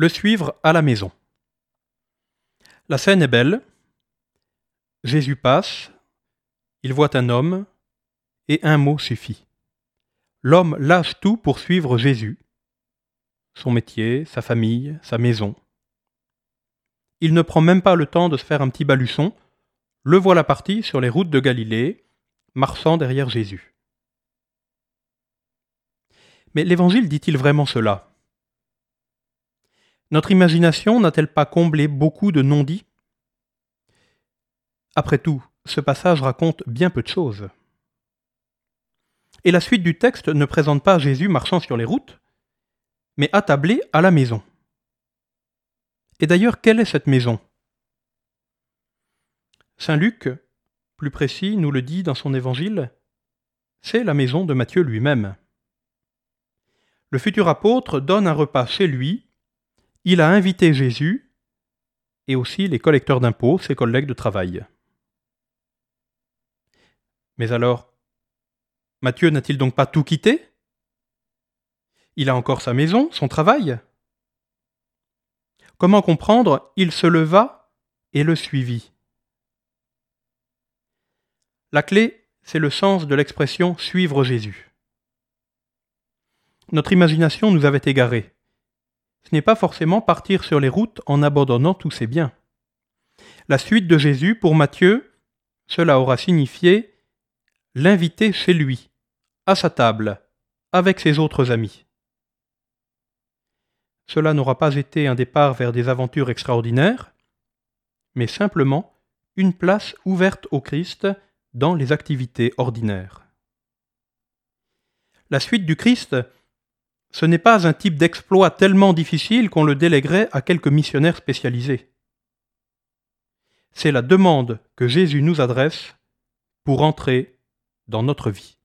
Le suivre à la maison. La scène est belle. Jésus passe, il voit un homme, et un mot suffit. L'homme lâche tout pour suivre Jésus, son métier, sa famille, sa maison. Il ne prend même pas le temps de se faire un petit baluçon, le voilà parti sur les routes de Galilée, marchant derrière Jésus. Mais l'Évangile dit-il vraiment cela? Notre imagination n'a-t-elle pas comblé beaucoup de non-dits? Après tout, ce passage raconte bien peu de choses. Et la suite du texte ne présente pas Jésus marchant sur les routes, mais attablé à la maison. Et d'ailleurs, quelle est cette maison? Saint Luc, plus précis, nous le dit dans son évangile, c'est la maison de Matthieu lui-même. Le futur apôtre donne un repas chez lui il a invité Jésus et aussi les collecteurs d'impôts, ses collègues de travail. Mais alors, Matthieu n'a-t-il donc pas tout quitté? Il a encore sa maison, son travail? Comment comprendre? Il se leva et le suivit. La clé, c'est le sens de l'expression suivre Jésus. Notre imagination nous avait égarés ce n'est pas forcément partir sur les routes en abandonnant tous ses biens. La suite de Jésus, pour Matthieu, cela aura signifié l'inviter chez lui, à sa table, avec ses autres amis. Cela n'aura pas été un départ vers des aventures extraordinaires, mais simplement une place ouverte au Christ dans les activités ordinaires. La suite du Christ ce n'est pas un type d'exploit tellement difficile qu'on le déléguerait à quelques missionnaires spécialisés. C'est la demande que Jésus nous adresse pour entrer dans notre vie.